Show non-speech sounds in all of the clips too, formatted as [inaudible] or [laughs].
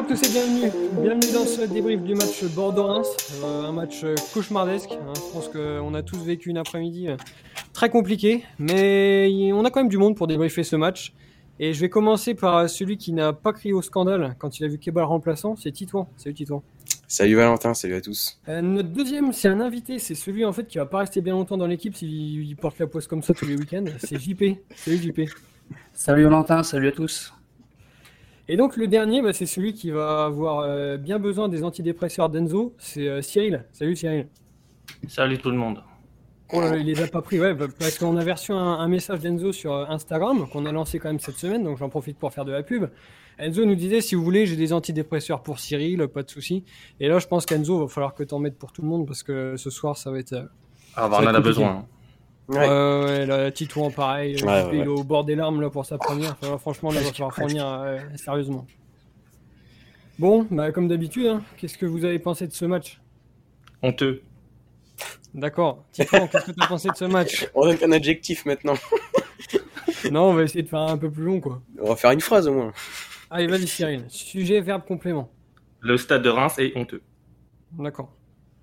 Bonjour à tous et bienvenue. Bienvenue dans ce débrief du match Bordeaux-Reims. Euh, un match euh, cauchemardesque. hein. Je pense qu'on a tous vécu une après-midi euh, très compliquée. Mais on a quand même du monde pour débriefer ce match. Et je vais commencer par celui qui n'a pas crié au scandale quand il a vu Kebal remplaçant. C'est Titouan. Salut Titouan. Salut Valentin, salut à tous. Euh, notre deuxième, c'est un invité. C'est celui en fait qui va pas rester bien longtemps dans l'équipe s'il il porte la poisse comme ça tous les week-ends. C'est JP. Salut JP. Salut Valentin, salut à tous. Et donc le dernier, bah, c'est celui qui va avoir euh, bien besoin des antidépresseurs d'Enzo, c'est euh, Cyril. Salut Cyril. Salut tout le monde. Oh là là, il les a pas pris, ouais, bah, parce qu'on a reçu un, un message d'Enzo sur euh, Instagram qu'on a lancé quand même cette semaine, donc j'en profite pour faire de la pub. Enzo nous disait si vous voulez, j'ai des antidépresseurs pour Cyril, pas de souci. Et là, je pense qu'Enzo va falloir que t'en mettes pour tout le monde parce que ce soir, ça va être. Ah, bah, on en a besoin. Ouais, ouais, ouais, là, Titouan pareil, Ouais, JP, ouais, il est au bord des larmes là pour sa première. Enfin, franchement, là, il va falloir fournir euh, sérieusement. Bon, bah, comme d'habitude, hein, qu'est-ce que vous avez pensé de ce match? Honteux. D'accord. Titouan, qu'est-ce que tu as pensé de ce match? On donne qu'un adjectif maintenant. [laughs] Non, on va essayer de faire un peu plus long, quoi. On va faire une phrase au moins. Allez, vas-y, Cyril. Sujet, verbe, complément. Le stade de Reims est honteux. D'accord.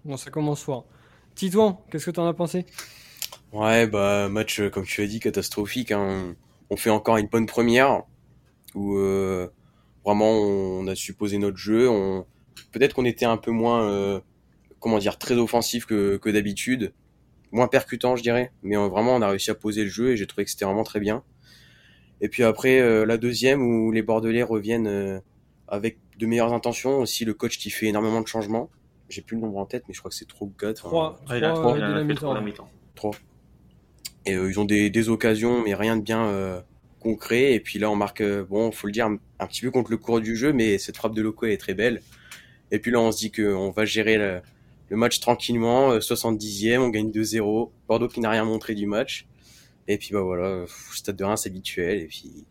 Bon, ça commence fort. Titouan, qu'est-ce que t'en as pensé? Ouais, bah match euh, comme tu as dit catastrophique. hein. On fait encore une bonne première où euh, vraiment on a supposé notre jeu. On... Peut-être qu'on était un peu moins, euh, comment dire, très offensif que, que d'habitude, moins percutant je dirais. Mais euh, vraiment on a réussi à poser le jeu et j'ai trouvé que c'était vraiment très bien. Et puis après euh, la deuxième où les Bordelais reviennent euh, avec de meilleures intentions. Aussi le coach qui fait énormément de changements. J'ai plus le nombre en tête, mais je crois que c'est trop gâte. Trois. Ah, il a Trois, il en a fait trois à la mi-temps. mi-temps. Et euh, ils ont des, des occasions, mais rien de bien euh, concret. Et puis là, on marque, euh, bon, faut le dire, un, petit peu contre le cours du jeu, mais cette frappe de Loco est très belle. Et puis là, on se dit qu'on va gérer le, le match tranquillement. euh, 70e, on gagne 2-0. Bordeaux qui n'a rien montré du match. Et puis bah voilà, stade de Reims habituel. Et puis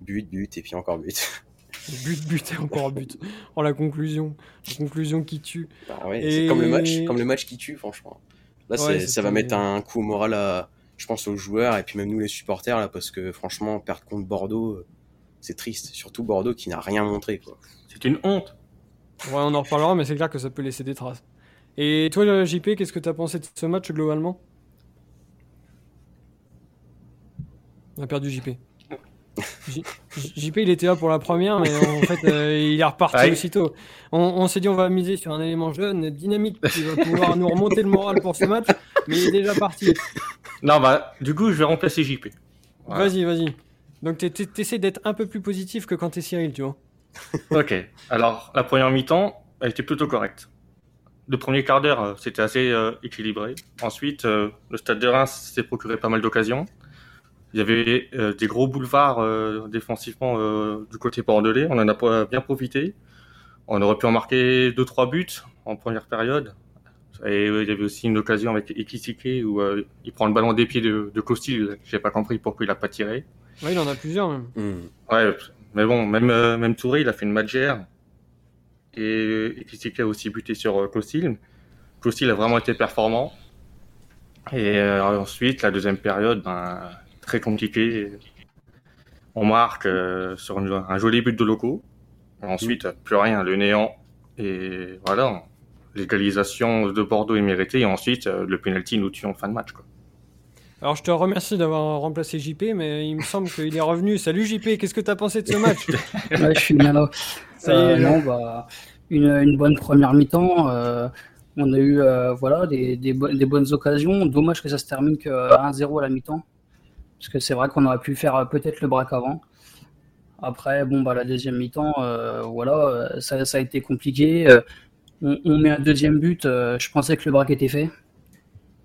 but, but, et puis encore but. [laughs] But, but et encore but. Oh, la conclusion. La conclusion qui tue. Bah ouais, Et- c'est comme le match, comme le match qui tue, franchement. Là, Ouais, ça va mettre un coup au moral à, je pense, aux joueurs et puis même nous les supporters là, parce que franchement, perdre contre Bordeaux, euh, c'est triste. Surtout Bordeaux qui n'a rien montré, quoi. C'est une honte. Ouais, on en reparlera, mais c'est clair que ça peut laisser des traces. Et toi, le JP, qu'est-ce que t'as pensé de ce match globalement? On a perdu JP. J- JP, il était là pour la première, mais en [laughs] fait, euh, il est reparti Ouais. aussitôt. On, on s'est dit, on va miser sur un élément jeune, dynamique, qui va pouvoir nous remonter le moral pour ce match, mais il est déjà parti. Non, bah, du coup, je vais remplacer JP. Voilà. Vas-y, vas-y. Donc, t'es- t'es- t'essaies d'être un peu plus positif que quand t'es Cyril, tu vois. [laughs] [laughs] Ok. Alors, la première mi-temps, elle était plutôt correcte. Le premier quart d'heure, euh, c'était assez euh, équilibré. Ensuite, euh, le stade de Reims s'est procuré pas mal d'occasions. Il y avait euh, des gros boulevards défensivement du côté bordelais. On en a bien profité. On aurait pu en marquer 2-3 buts en première période. Et euh, il y avait aussi une occasion avec Ekisike où euh, il prend le ballon des pieds de, de Costil. J'ai pas compris pourquoi il a pas tiré. Ouais, il en a plusieurs même. Hmm. Ouais, mais bon, même, euh, même Touré, il a fait une matchère. Et, et Kisike a aussi buté sur euh, Costil. Costil a vraiment été performant. Et euh, ensuite, la deuxième période, ben, très compliquée. On marque euh, sur une- un joli but de locaux. Et ensuite, plus rien, le néant. Et voilà, l'égalisation de Bordeaux est méritée. Et ensuite, euh, le penalty nous tue en fin de match. Quoi. Alors, je te remercie d'avoir remplacé JP, mais il me semble qu'il est revenu. Salut JP, qu'est-ce que t'as pensé de ce match? [laughs] Ouais, je suis bien là. Ça y est, non, bah, une, une bonne première mi-temps. euh, on a eu euh, voilà, des, des, bo- des bonnes occasions. Dommage que ça se termine que 1-0 à la mi-temps. Parce que c'est vrai qu'on aurait pu faire euh, peut-être le braque avant. Après, bon, bah, la deuxième mi-temps, euh, voilà, ça, ça a été compliqué. On, on met un deuxième but. euh, je pensais que le braque était fait.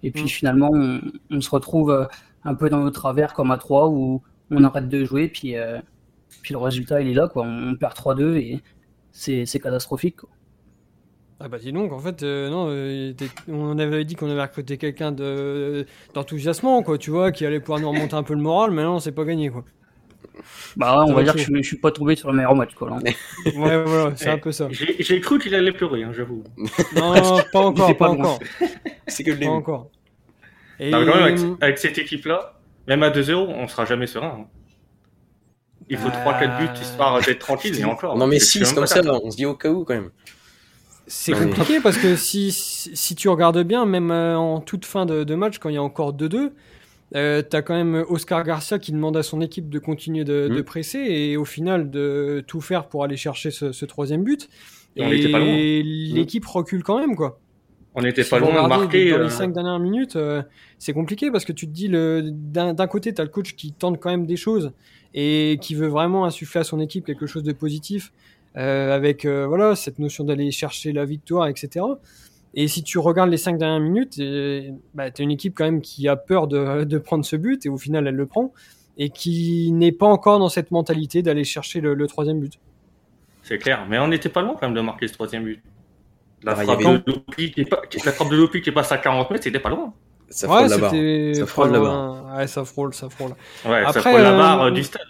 Et puis Mm. finalement, on, on se retrouve euh, un peu dans nos travers comme à 3 où on arrête de jouer. Puis, euh, puis le résultat, il est là. Quoi. On perd 3-2 et c'est catastrophique. quoi. Ah bah dis donc, en fait, euh, non, euh, on avait dit qu'on avait recruté quelqu'un de- d'enthousiasmant, quoi, tu vois, qui allait pouvoir nous remonter un peu le moral, mais non, c'est pas gagné, quoi. Bah, on va dire que je, je suis pas tombé sur le meilleur match. Quoi, là. Ouais, [laughs] voilà, c'est un peu ça. J'ai j'ai cru qu'il allait pleurer, hein, j'avoue. [laughs] Non, non, pas encore, C'est pas, pas encore, [laughs] C'est que le pas début. encore. Et Non, mais quand même, avec, avec cette équipe-là, même à 2-0, on sera jamais serein. hein. Il faut Euh, 3-4 buts histoire d'être tranquille, et encore. Non mais si, suis c'est comme pas ça, certain. on se dit au cas où quand même. C'est compliqué parce que si, si si tu regardes bien, même euh, en toute fin de, de match, quand il y a encore 2-2, euh, t'as quand même Oscar Garcia qui demande à son équipe de continuer de, de Mm. presser et au final de tout faire pour aller chercher ce, ce troisième but. Et pas loin. l'équipe recule quand même, quoi. On n'était pas loin de marquer. Dans euh, les cinq dernières minutes, euh, c'est compliqué parce que tu te dis, d'un d'un côté, tu as le coach qui tente quand même des choses et qui veut vraiment insuffler à son équipe quelque chose de positif euh, avec euh, voilà cette notion d'aller chercher la victoire, etc. Et si tu regardes les cinq dernières minutes, euh, bah, tu as une équipe quand même qui a peur de, de prendre ce but et au final, elle le prend et qui n'est pas encore dans cette mentalité d'aller chercher le, le troisième but. C'est clair, mais on n'était pas loin quand même de marquer ce troisième but. La Ah, frappe avait- de Lopi qui, est pas- qui- la frappe de Lopi qui passe à 40 mètres, c'était pas loin. Ça frôle la barre. c'était Ça frôle la pas- Ouais, ça frôle, ça frôle. Ouais, ça Après, prend la euh, barre euh, du stade.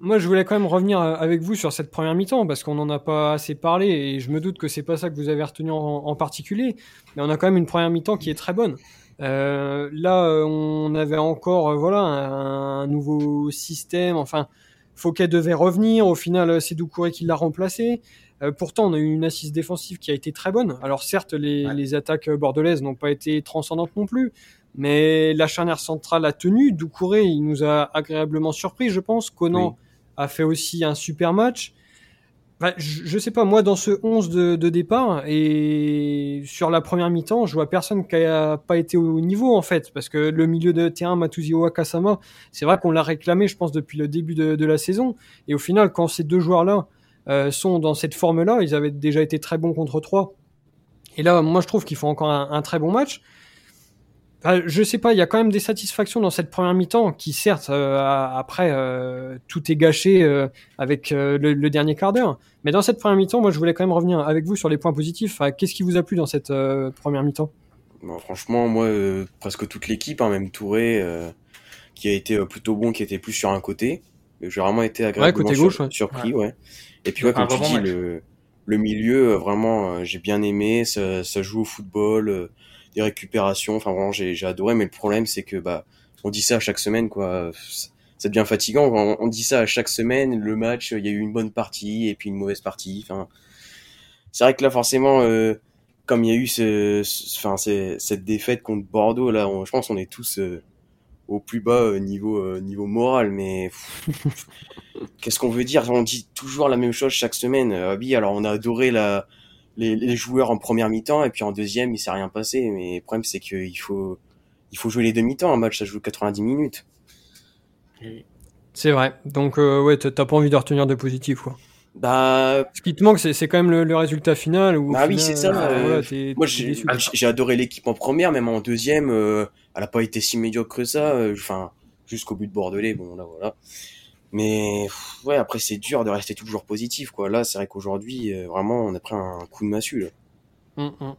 Moi, je voulais quand même revenir euh, avec vous sur cette première mi-temps parce qu'on n'en a pas assez parlé et je me doute que c'est pas ça que vous avez retenu en, en particulier. Mais on a quand même une première mi-temps qui est très bonne. Euh, là, on avait encore euh, voilà un, un nouveau système. Enfin, Fouquet devait revenir. Au final, euh, c'est Doucouré qui l'a remplacé. Euh, pourtant, on a eu une assise défensive qui a été très bonne. Alors certes, les, Ouais. les attaques bordelaises n'ont pas été transcendantes non plus, mais la charnière centrale a tenu. Doucouré, il nous a agréablement surpris, je pense. Conan Oui. A fait aussi un super match. Je, je sais pas, moi, dans ce 11 de, départ, et sur la première mi-temps, je vois personne qui a pas été au niveau, en fait, parce que le milieu de terrain, Matuzio Wakasama, c'est vrai qu'on l'a réclamé, je pense, depuis le début de, la saison, et au final, quand ces deux joueurs-là euh, sont dans cette forme-là, ils avaient déjà été très bons contre trois, et là, moi, je trouve qu'ils font encore un très bon match. Enfin, je sais pas, il y a quand même des satisfactions dans cette première mi-temps qui, certes, euh, a- après, euh, tout est gâché euh, avec euh, le, le dernier quart d'heure. Mais dans cette première mi-temps, moi, je voulais quand même revenir avec vous sur les points positifs. Enfin, Qu'est-ce qui vous a plu dans cette euh, première mi-temps? Bon, franchement, moi, euh, presque toute l'équipe, hein, même Touré, euh, qui a été euh, plutôt bon, qui était plus sur un côté. J'ai vraiment été agréablement côté sur- gauche, ouais. surpris, ouais. Et puis, ouais, comme tu dis, le, le milieu, vraiment, euh, j'ai bien aimé. Ça, ça joue au football, euh, des récupérations. Enfin, vraiment, j'ai adoré. Mais le problème, c'est que, bah, on dit ça à chaque semaine, quoi. Ça devient fatigant. On, on dit ça à chaque semaine. Le match, il y a eu une bonne partie et puis une mauvaise partie. Enfin, c'est vrai que là, forcément, euh, comme il y a eu ce, ce- enfin, c'est- cette défaite contre Bordeaux, là, on- je pense qu'on est tous euh, au plus bas euh, niveau, niveau moral. Mais [laughs] qu'est-ce qu'on veut dire? On dit toujours la même chose chaque semaine. Ah oui, alors on a adoré la, les, les joueurs en première mi-temps et puis en deuxième, il s'est rien passé. Mais le problème, c'est qu'il faut, il faut jouer les demi-temps. Un match, ça joue 90 minutes. C'est vrai. Donc, euh, ouais, t'as pas envie de retenir de positif, quoi. Bah, Ce qui te manque, c'est quand même le, le résultat final. Où, Bah oui, c'est ça, euh, euh, Moi, j'ai adoré l'équipe en première, même en deuxième, euh, elle a pas été si médiocre que ça. euh, Enfin, jusqu'au but de Bordelais, bon là voilà. Mais pff, ouais, après c'est dur de rester toujours positif, quoi. Là, c'est vrai qu'aujourd'hui, euh, vraiment, on a pris un coup de massue. Là. Hum, hum.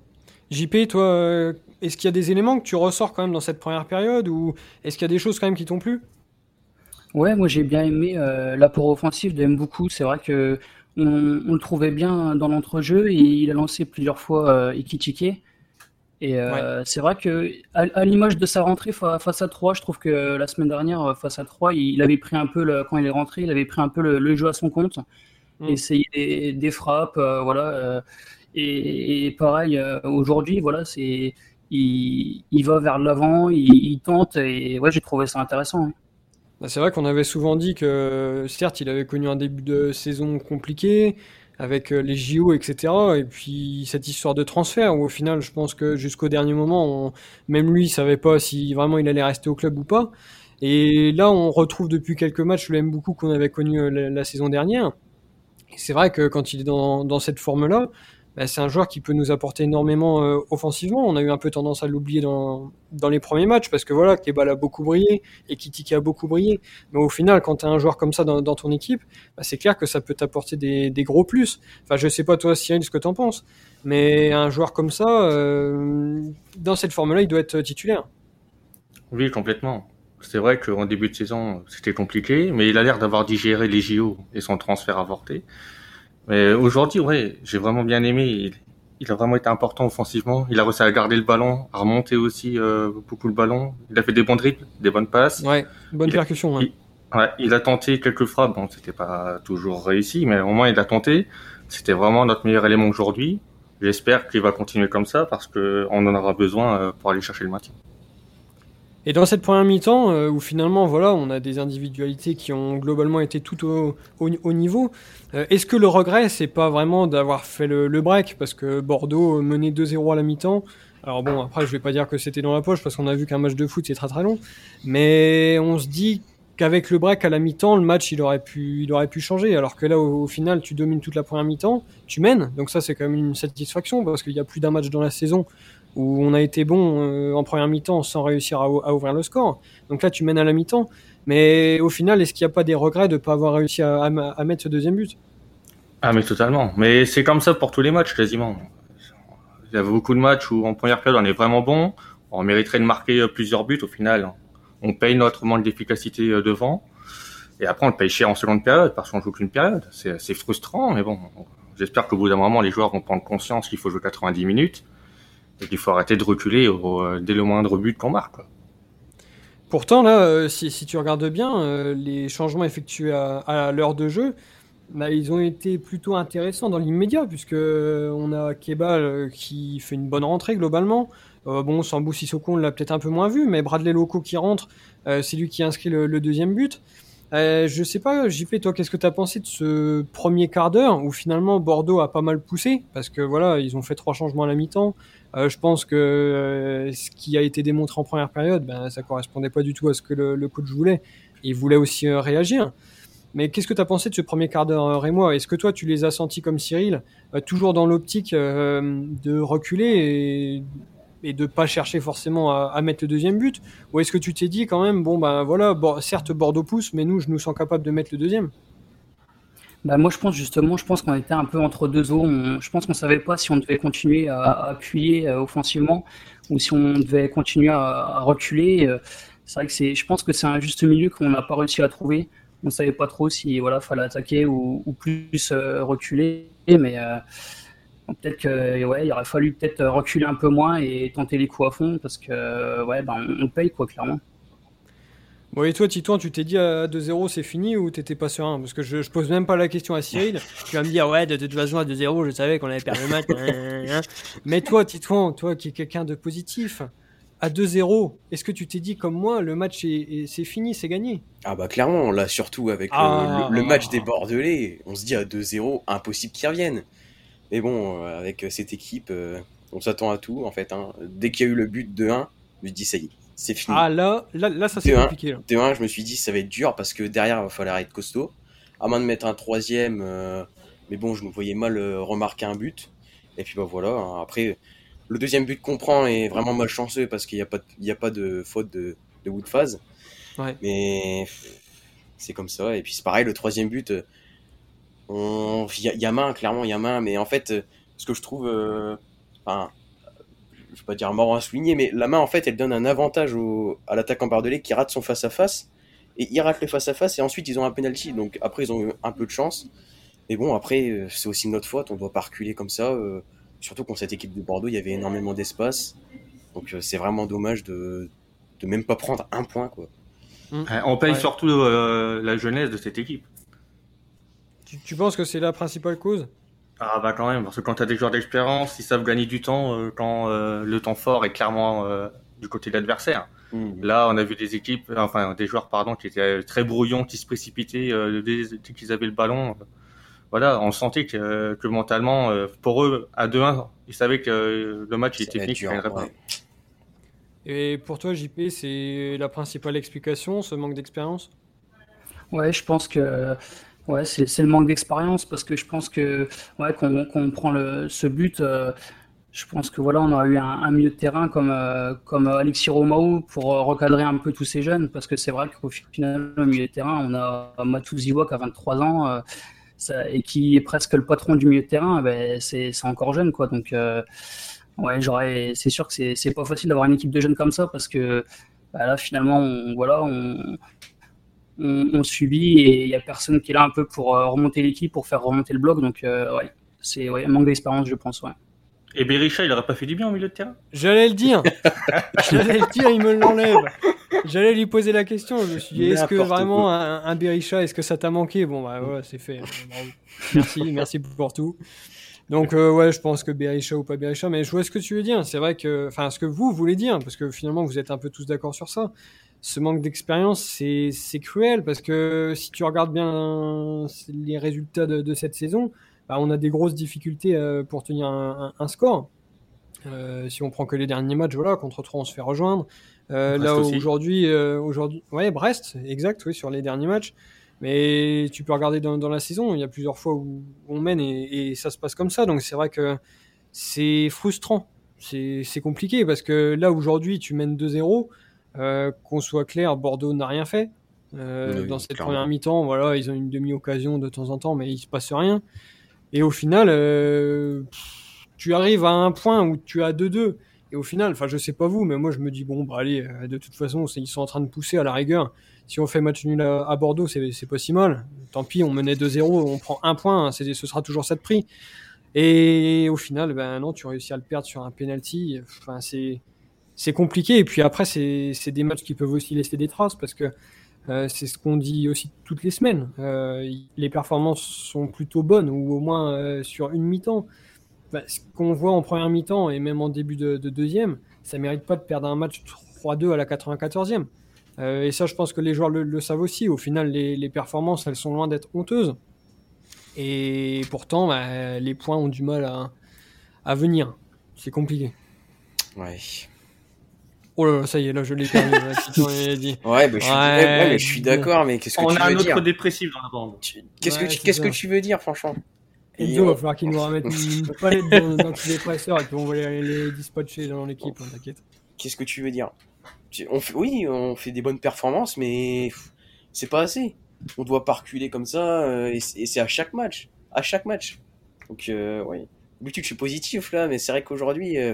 JP, toi, euh, est-ce qu'il y a des éléments que tu ressors quand même dans cette première période ou est-ce qu'il y a des choses quand même qui t'ont plu? Ouais, moi j'ai bien aimé euh, l'apport offensif de Mboukou. C'est vrai que on, on le trouvait bien dans l'entrejeu et il a lancé plusieurs fois euh. Et euh, c'est vrai que à, à l'image de sa rentrée fa- face à 3, je trouve que la semaine dernière face à 3, il, avait pris un peu le, quand il est rentré, il avait pris un peu le, le jeu à son compte, Mm. essayer des, des frappes, euh, voilà. euh, et, et pareil aujourd'hui, voilà, c'est il, il va vers l'avant, il, il tente et ouais, j'ai trouvé ça intéressant. hein. Bah, C'est vrai qu'on avait souvent dit que, certes, il avait connu un début de saison compliqué, avec euh, les JO, etc. Et puis cette histoire de transfert, où au final, je pense que jusqu'au dernier moment, on- même lui, il savait pas si vraiment il allait rester au club ou pas. Et là, on retrouve depuis quelques matchs le beaucoup qu'on avait connu euh, la, saison dernière. C'est vrai que quand il est dans, dans cette forme-là, bah, c'est un joueur qui peut nous apporter énormément euh, offensivement. On a eu un peu tendance à l'oublier dans, dans les premiers matchs, parce que voilà, Kebal a beaucoup brillé, et Kitiki a beaucoup brillé. Mais au final, quand tu as un joueur comme ça dans, dans ton équipe, bah, c'est clair que ça peut t'apporter des, des gros plus. Enfin, je sais pas toi, Cyril, ce que t'en penses, mais un joueur comme ça, euh, dans cette forme-là, il doit être titulaire. Oui, complètement. C'est vrai qu'en début de saison, c'était compliqué, mais il a l'air d'avoir digéré les JO et son transfert avorté. Mais aujourd'hui, ouais, j'ai vraiment bien aimé. Il, il a vraiment été important offensivement. Il a réussi à garder le ballon, à remonter aussi euh, beaucoup le ballon. Il a fait des bons dribbles, des bonnes passes. Ouais, bonne percussion. hein. il- Ouais, il a tenté quelques frappes, bon, c'était pas toujours réussi, mais au moins il a tenté. C'était vraiment notre meilleur élément aujourd'hui. J'espère qu'il va continuer comme ça parce qu'on en aura besoin euh, pour aller chercher le maintien. Et dans cette première mi-temps, euh, où finalement, voilà, on a des individualités qui ont globalement été tout au, au, niveau, euh, est-ce que le regret, c'est pas vraiment d'avoir fait le, break? Parce que Bordeaux menait 2-0 à la mi-temps. Alors bon, après, je vais pas dire que c'était dans la poche, parce qu'on a vu qu'un match de foot, c'est très très long. Mais on se dit qu'avec le break à la mi-temps, le match il aurait pu, il aurait pu changer. Alors que là, au, final, tu domines toute la première mi-temps, tu mènes. Donc ça, c'est quand même une satisfaction parce qu'il y a plus d'un match dans la saison où on a été bon euh, en première mi-temps sans réussir à, ouvrir le score. Donc là, tu mènes à la mi-temps. Mais au final, est-ce qu'il n'y a pas des regrets de ne pas avoir réussi à, mettre ce deuxième but? Ah, mais totalement. Mais c'est comme ça pour tous les matchs quasiment. Il y avait beaucoup de matchs où en première période on est vraiment bon, on mériterait de marquer plusieurs buts au final on paye notre manque d'efficacité euh, devant. Et après, on le paye cher en seconde période parce qu'on joue qu'une période. C'est frustrant, mais bon, j'espère qu'au bout d'un moment, les joueurs vont prendre conscience qu'il faut jouer 90 minutes et qu'il faut arrêter de reculer euh, dès le moindre but qu'on marque. Pourtant, là, euh, si, tu regardes bien, les changements effectués à, l'heure de jeu, bah, ils ont été plutôt intéressants dans l'immédiat, puisque on a Kebal qui fait une bonne rentrée globalement. Euh, bon, Sambou Sissoko, on l'a peut-être un peu moins vu, mais Bradley Loco qui rentre, euh, c'est lui qui inscrit le, deuxième but. Euh, je sais pas, JP, toi, qu'est-ce que tu as pensé de ce premier quart d'heure où finalement Bordeaux a pas mal poussé? Parce que voilà, ils ont fait trois changements à la mi-temps. Je pense que ce qui a été démontré en première période, ben, ça correspondait pas du tout à ce que le, coach voulait. Il voulait aussi réagir. Mais qu'est-ce que tu as pensé de ce premier quart d'heure, Rémois? Est-ce que toi, tu les as sentis comme Cyril, toujours dans l'optique de reculer et et de pas chercher forcément à, mettre le deuxième but? Ou est-ce que tu t'es dit quand même, bon ben voilà, certes Bordeaux pousse, mais nous, je nous sens capable de mettre le deuxième? Bah moi, je pense justement, je pense qu'on était un peu entre deux eaux. je pense qu'on savait pas si on devait continuer à, appuyer euh, offensivement ou si on devait continuer à, reculer. Euh, c'est vrai que c'est, je pense que c'est un juste milieu qu'on n'a pas réussi à trouver. On savait pas trop si voilà, fallait attaquer ou, plus euh, reculer, mais peut-être que ouais, aurait fallu peut-être reculer un peu moins et tenter les coups à fond parce que ouais, ben, on paye quoi clairement. Bon et toi Titouan, tu t'es dit à 2-0 c'est fini ou t'étais pas serein? Parce que je, je, pose même pas la question à Cyril. tu vas me dire ouais de toute façon à 2-0 je savais qu'on allait perdre le match. Hein, hein, hein. Mais toi Titouan, toi qui es quelqu'un de positif, à 2-0, est-ce que tu t'es dit comme moi le match est, c'est fini, c'est gagné? Ah bah clairement, là surtout avec le, ah. match des Bordelais, on se dit à 2-0 impossible qu'ils reviennent. Mais bon, euh, avec euh, cette équipe, euh, on s'attend à tout en fait. Hein. Dès qu'il y a eu le but de 1, je me dis ça y est, c'est fini. Ah là, là, là ça c'est compliqué. De 1, je me suis dit ça va être dur parce que derrière il va falloir être costaud. À moins de mettre un troisième, mais bon, je me voyais mal remarquer un but. Et puis bah voilà. Hein. Après, le deuxième but qu'on prend est vraiment malchanceux parce qu'il n'y a pas, de, il a pas de faute de, de Woodphase. Ouais. Mais c'est comme ça. Et puis c'est pareil, le troisième but il y, a main, clairement, il y a main, mais en fait, euh, ce que je trouve, euh, enfin, je vais pas dire mort à souligner, mais la main, en fait, elle donne un avantage au, à l'attaquant Bardelais qui rate son face-à-face, et il rate le face-à-face, et ensuite ils ont un penalty, donc après ils ont eu un peu de chance. Mais bon, après, euh, c'est aussi notre faute, on doit pas reculer comme ça, surtout quand cette équipe de Bordeaux, il y avait énormément d'espace, donc c'est vraiment dommage de, de même pas prendre un point, quoi. On paye surtout la jeunesse de cette équipe. Tu, penses que c'est la principale cause? Ah bah quand même, parce que quand tu as des joueurs d'expérience, ils savent gagner du temps euh, quand euh, le temps fort est clairement euh, du côté de l'adversaire. Mmh. Là, on a vu des équipes, enfin des joueurs pardon, qui étaient très brouillons, qui se précipitaient dès, qu'ils avaient le ballon. Voilà, on sentait que, que mentalement, pour eux, à 2-1, ils savaient que le match était fini. Et pour toi, JP, c'est la principale explication, ce manque d'expérience? Ouais, je pense que Ouais, c'est le manque d'expérience parce que je pense que ouais, qu'on prend le, ce but, euh, je pense que voilà, on eu un, milieu de terrain comme, euh, comme Alexis Romao pour euh, recadrer un peu tous ces jeunes parce que c'est vrai qu'au final, milieu de terrain, on a Matou Ziwa qui a 23 ans ça, et qui est presque le patron du milieu de terrain, ben, c'est encore jeune quoi. Donc, ouais, c'est sûr que c'est pas facile d'avoir une équipe de jeunes comme ça parce que bah, là, finalement, on, voilà, on, on, subit et il n'y a personne qui est là un peu pour euh, remonter l'équipe, pour faire remonter le bloc. Donc, euh, ouais, c'est un manque d'expérience, je pense. Ouais. Et Berisha, il aurait pas fait du bien au milieu de terrain? J'allais le dire. [laughs] J'allais le dire, il me l'enlève. J'allais lui poser la question. Je me suis dit, est-ce que vraiment quoi. un, un Berisha, est-ce que ça t'a manqué? Bon, bah ouais, c'est fait. Bravo. Merci, merci pour tout. Donc, euh, ouais, je pense que Berisha ou pas Berisha, mais je vois ce que tu veux dire. C'est vrai que, enfin, ce que vous voulez dire, parce que finalement, vous êtes un peu tous d'accord sur ça. Ce manque d'expérience, c'est cruel, parce que si tu regardes bien les résultats de, de cette saison, bah, on a des grosses difficultés euh, pour tenir un, un- un score. Euh, si on prend que les derniers matchs, voilà, contre 3, on se fait rejoindre. Euh, là aussi. aujourd'hui, aujourd'hui, ouais, Brest, exact, oui, sur les derniers matchs. Mais tu peux regarder dans, dans la saison, il y a plusieurs fois où on mène et, et ça se passe comme ça. Donc c'est vrai que c'est frustrant, c'est c'est compliqué parce que là aujourd'hui tu mènes 2-0. Euh, Qu'on soit clair, Bordeaux n'a rien fait. Euh, Oui, dans cette clairement. première mi-temps, voilà, ils ont une demi-occasion de temps en temps, mais il se passe rien. Et au final, euh, tu arrives à un point où tu as 2-2. Et au final, enfin, je sais pas vous, mais moi, je me dis, bon, bah, allez, de toute façon, ils sont en train de pousser à la rigueur. Si on fait match nul à, à Bordeaux, c'est pas si mal. Tant pis, on menait 2-0, on prend un point, hein, ce sera toujours ça de prix. Et au final, ben non, tu réussis à le perdre sur un penalty. Enfin, c'est c'est compliqué. Et puis après, c'est des matchs qui peuvent aussi laisser des traces parce que euh, c'est ce qu'on dit aussi toutes les semaines. Euh, les performances sont plutôt bonnes, ou au moins euh, sur une mi-temps. Bah, ce qu'on voit en première mi-temps et même en début de, de deuxième, ça mérite pas de perdre un match 3-2 à la 94e. Euh, et ça, je pense que les joueurs le, savent aussi. Au final, les, les performances, elles sont loin d'être honteuses. Et pourtant, bah, les points ont du mal à, à venir. C'est compliqué. Ouais. Oh là là, ça y est, là, je l'ai perdu. [laughs] là, il dit. Ouais, bah, je suis, Ouais, ouais, mais je suis d'accord, mais qu'est-ce que On tu a un veux autre dire dépressif dans la bande. Qu'est-ce Ouais, que tu, qu'est-ce que tu veux dire, franchement Enzo, on- va falloir qu'il nous ramène [laughs] une palette dans, dans tous les presseurs et puis on va les, les dispatcher dans l'équipe, hein, t'inquiète. Qu'est-ce que tu veux dire on fait, Oui, on fait des bonnes performances, mais c'est pas assez. On doit pas reculer comme ça, euh, et c'est à chaque match. À chaque match. Donc, euh, oui. D'habitude, je suis positif là, mais c'est vrai qu'aujourd'hui, euh,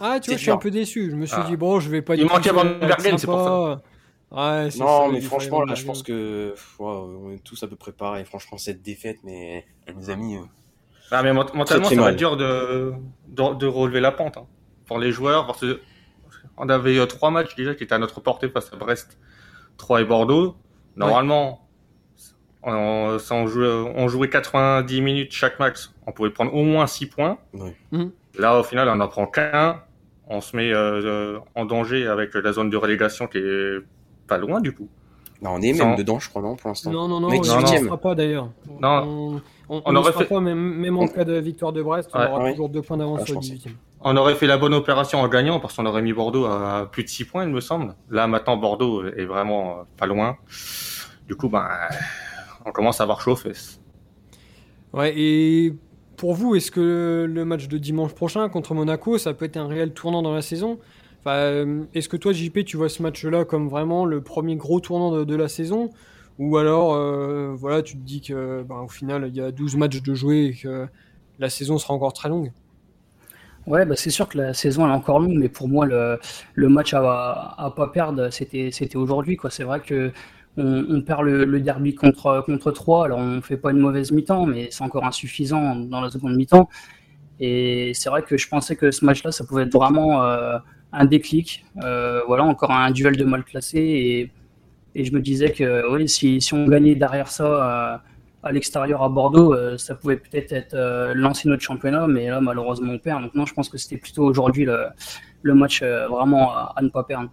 Ah, tu vois, je suis un peu déçu. Je me suis Ah. dit, bon, je vais pas Il manquait ça Van Bergen, c'est pour sympa. Ouais, c'est non, ça, mais franchement, là, je pense que ouais, on est tous à peu près pareil. Franchement, cette défaite, mais elle nous a mis. euh, Ah, mais ment- mentalement, très ça va être dur de, de, de relever la pente. hein. Pour les joueurs, parce que on avait euh, trois matchs déjà qui étaient à notre portée face à Brest, 3 et Bordeaux. Normalement, on, ça, on, jouait, on jouait 90 minutes chaque match. On pouvait prendre au moins 6 points. Ouais. Mhm. Là, au final, on n'en prend qu'un. On se met euh, en danger avec la zone de relégation qui est pas loin du coup. bah, on est Sans- même dedans, je crois, non, pour l'instant. Non, non, non, on ne 18e. sera pas d'ailleurs. Non. On, on, On on ne aurait sera fait- pas, même, même en cas de victoire de Brest, on Ouais. aura Ouais. toujours deux points d'avance Ah, je sur le pensais. 18e. On aurait fait la bonne opération en gagnant parce qu'on aurait mis Bordeaux à plus de 6 points, il me semble. Là, maintenant, Bordeaux est vraiment euh, pas loin. Du coup, ben, on commence à avoir chaud aux fesses. Ouais, et pour vous, est-ce que le match de dimanche prochain contre Monaco, ça peut être un réel tournant dans la saison? Enfin, euh, Est-ce que toi, JP, tu vois ce match-là comme vraiment le premier gros tournant de, la saison? Ou alors, euh, voilà, tu te dis que, ben, au final, il y a 12 matchs de jouer et que la saison sera encore très longue? Ouais, bah c'est sûr que la saison est encore longue, mais pour moi le, match à, pas perdre, c'était aujourd'hui. C'est vrai que on, on perd le, derby contre contre 3, alors on fait pas une mauvaise mi-temps, mais c'est encore insuffisant dans la seconde mi-temps. Et c'est vrai que je pensais que ce match-là, ça pouvait être vraiment euh, un déclic. Euh, voilà, encore un duel de mal classé et, je me disais que oui, si, on gagnait derrière ça euh, à l'extérieur à Bordeaux, euh, ça pouvait peut-être être, euh, lancer notre championnat, mais là malheureusement on perd. Donc non, je pense que c'était plutôt aujourd'hui le, match euh, vraiment à, à ne pas perdre.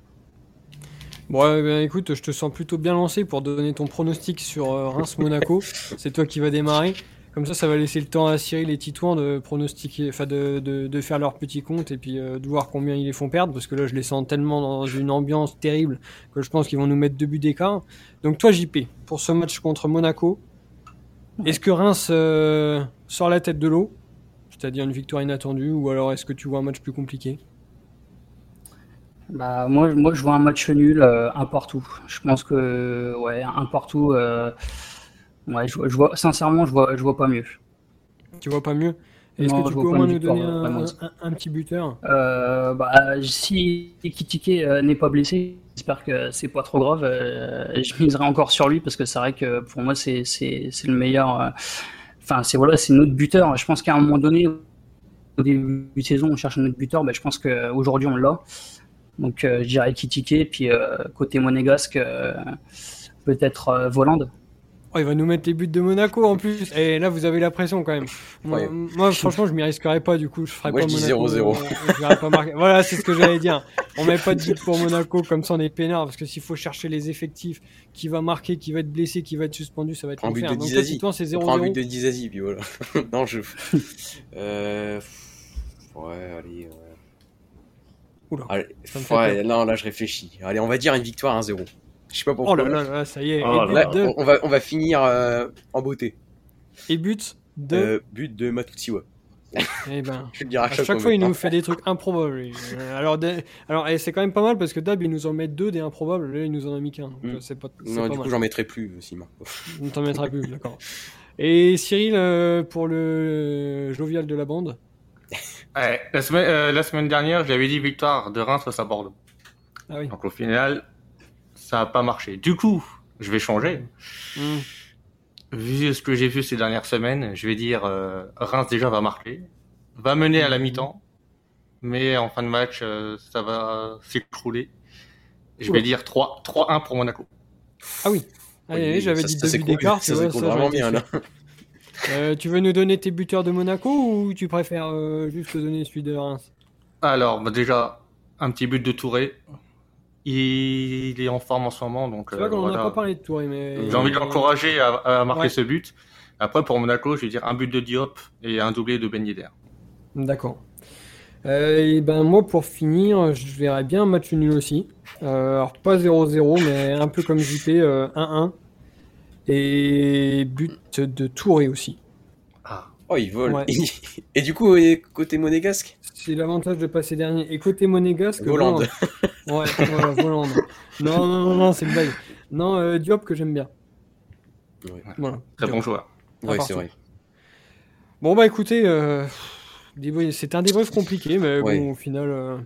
Bon, ouais, ben, écoute, je te sens plutôt bien lancé pour donner ton pronostic sur euh, Reims-Monaco. [laughs] C'est toi qui vas démarrer. Comme ça, ça va laisser le temps à Cyril et Titouan de pronostiquer, enfin de, de, de faire leur petit compte et puis euh, de voir combien ils les font perdre, parce que là, je les sens tellement dans une ambiance terrible que je pense qu'ils vont nous mettre deux buts d'écart. Donc toi, JP, pour ce match contre Monaco, est-ce que Reims euh, sort la tête de l'eau, c'est-à-dire une victoire inattendue, ou alors est-ce que tu vois un match plus compliqué? Bah, moi, moi, je vois un match nul, euh, un partout. Je pense que, ouais, un partout. euh, ouais, je, vois- je vois, sincèrement, je vois, je vois pas mieux. Tu vois pas mieux? Est-ce Non, que tu peux vois au pas moins une nous donner un, vraiment. un- un petit buteur? Euh, bah, si Ekitike euh, n'est pas blessé, j'espère que c'est pas trop grave. euh, je miserai encore sur lui parce que c'est vrai que pour moi, c'est, c'est, c'est le meilleur. euh, Enfin, c'est voilà, c'est notre buteur. Je pense qu'à un moment donné, au début de saison, on cherche un autre buteur. Bah, je pense qu'aujourd'hui, on l'a. Donc euh, je dirais Kitike, puis euh, côté monégasque, euh, peut-être euh, Volande. Oh, il va nous mettre les buts de Monaco en plus. Et là, vous avez la pression quand même. Moi, Ouais. moi, franchement, je m'y risquerais pas du coup. Je ferais Moi, pas je dis Monaco. 0-0. euh, je verrais pas marquer. [laughs] Voilà, c'est ce que j'allais dire. On met pas de but pour Monaco, comme ça on est peinard. Parce que s'il faut chercher les effectifs, qui va marquer, qui va être blessé, qui va être suspendu, ça va être Un but l'enfer. de Donc Dizazi. dis-toi, c'est On prend un but 0-0. de Dizazi, puis voilà. [laughs] non, je. [laughs] Euh... Ouais, allez. Ouais. Oula, Allez, ça me fait ouais, non, là, je réfléchis. Allez, on va dire une victoire 1-0. Je sais pas Oh pourquoi. là là là, ça y est. Oh Là, on, va, on va finir euh, en beauté. et but de. Euh, but de Matutsiwa. [laughs] Eh ben. Je le dire à À chaque, chaque fois, il nous fait des trucs improbables. Euh, Alors, des- alors et c'est quand même pas mal parce que d'hab, il nous en met deux des improbables. Là, il nous en a mis qu'un. Mm. c'est pas, c'est Non, pas du mal. coup, j'en mettrai plus Marco. [laughs] On t'en mettra plus, [laughs] d'accord. Et Cyril, euh, pour le jovial de la bande? Ouais, la, semaine, euh, la semaine dernière, j'avais dit victoire de Reims face à Bordeaux. Ah oui. Donc au final, ça n'a pas marché. Du coup, je vais changer. Mm. Vu ce que j'ai vu ces dernières semaines, je vais dire euh, Reims déjà va marquer, va mener à la mi-temps, mais en fin de match, euh, ça va s'écrouler. Je vais dire 3 3-1 pour Monaco. Ah oui. Ah, Oui, j'avais dit deux buts d'écart. Ça vraiment bien, là. Euh, tu veux nous donner tes buteurs de Monaco ou tu préfères euh, juste te donner celui de Reims? Alors, bah, déjà, un petit but de Touré. Il est en forme en ce moment, donc C'est euh, vrai qu'on en voilà. a pas parlé de Touré, mais. J'ai envie de l'encourager à, à marquer Ouais. ce but. Après, pour Monaco, je vais dire un but de Diop et un doublé de Ben Yedder. D'accord. Euh, et ben moi pour finir, je verrais bien un match nul aussi. Euh, alors pas 0-0, mais un peu comme JP, euh, 1-1. Et but de Touré aussi. Ah, Oh, il vole. Ouais. [laughs] Et du coup, côté monégasque? C'est l'avantage de passer dernier. Et côté monégasque, Volande. bon, ouais, voilà, Volande. [laughs] Non, non, non, non, c'est une blague. Non, euh, Diop que j'aime bien. Ouais. Voilà. très Diop. bon joueur. Ouais, partout. c'est vrai. Bon bah écoutez, euh, c'était un débrief compliqué, mais Ouais. bon au final. euh,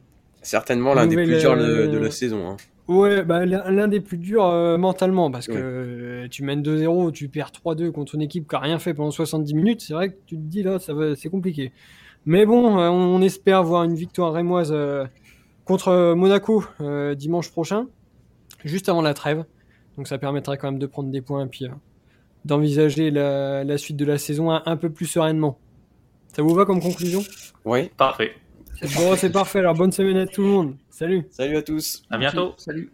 Certainement l'un des plus durs de, de la saison. Hein. Ouais, bah, l'un des plus durs euh, mentalement, parce que Ouais. euh, tu mènes 2-0, tu perds 3-2 contre une équipe qui a rien fait pendant 70 minutes, c'est vrai que tu te dis là, ça va, c'est compliqué. Mais bon, euh, on, on espère voir une victoire rémoise euh, contre Monaco euh, dimanche prochain, juste avant la trêve. Donc ça permettrait quand même de prendre des points et puis euh, d'envisager la, la suite de la saison un, un peu plus sereinement. Ça vous va comme conclusion? Ouais. Parfait. Bon, c'est parfait, alors bonne semaine à tout le monde. Salut Salut à tous. À bientôt. Salut.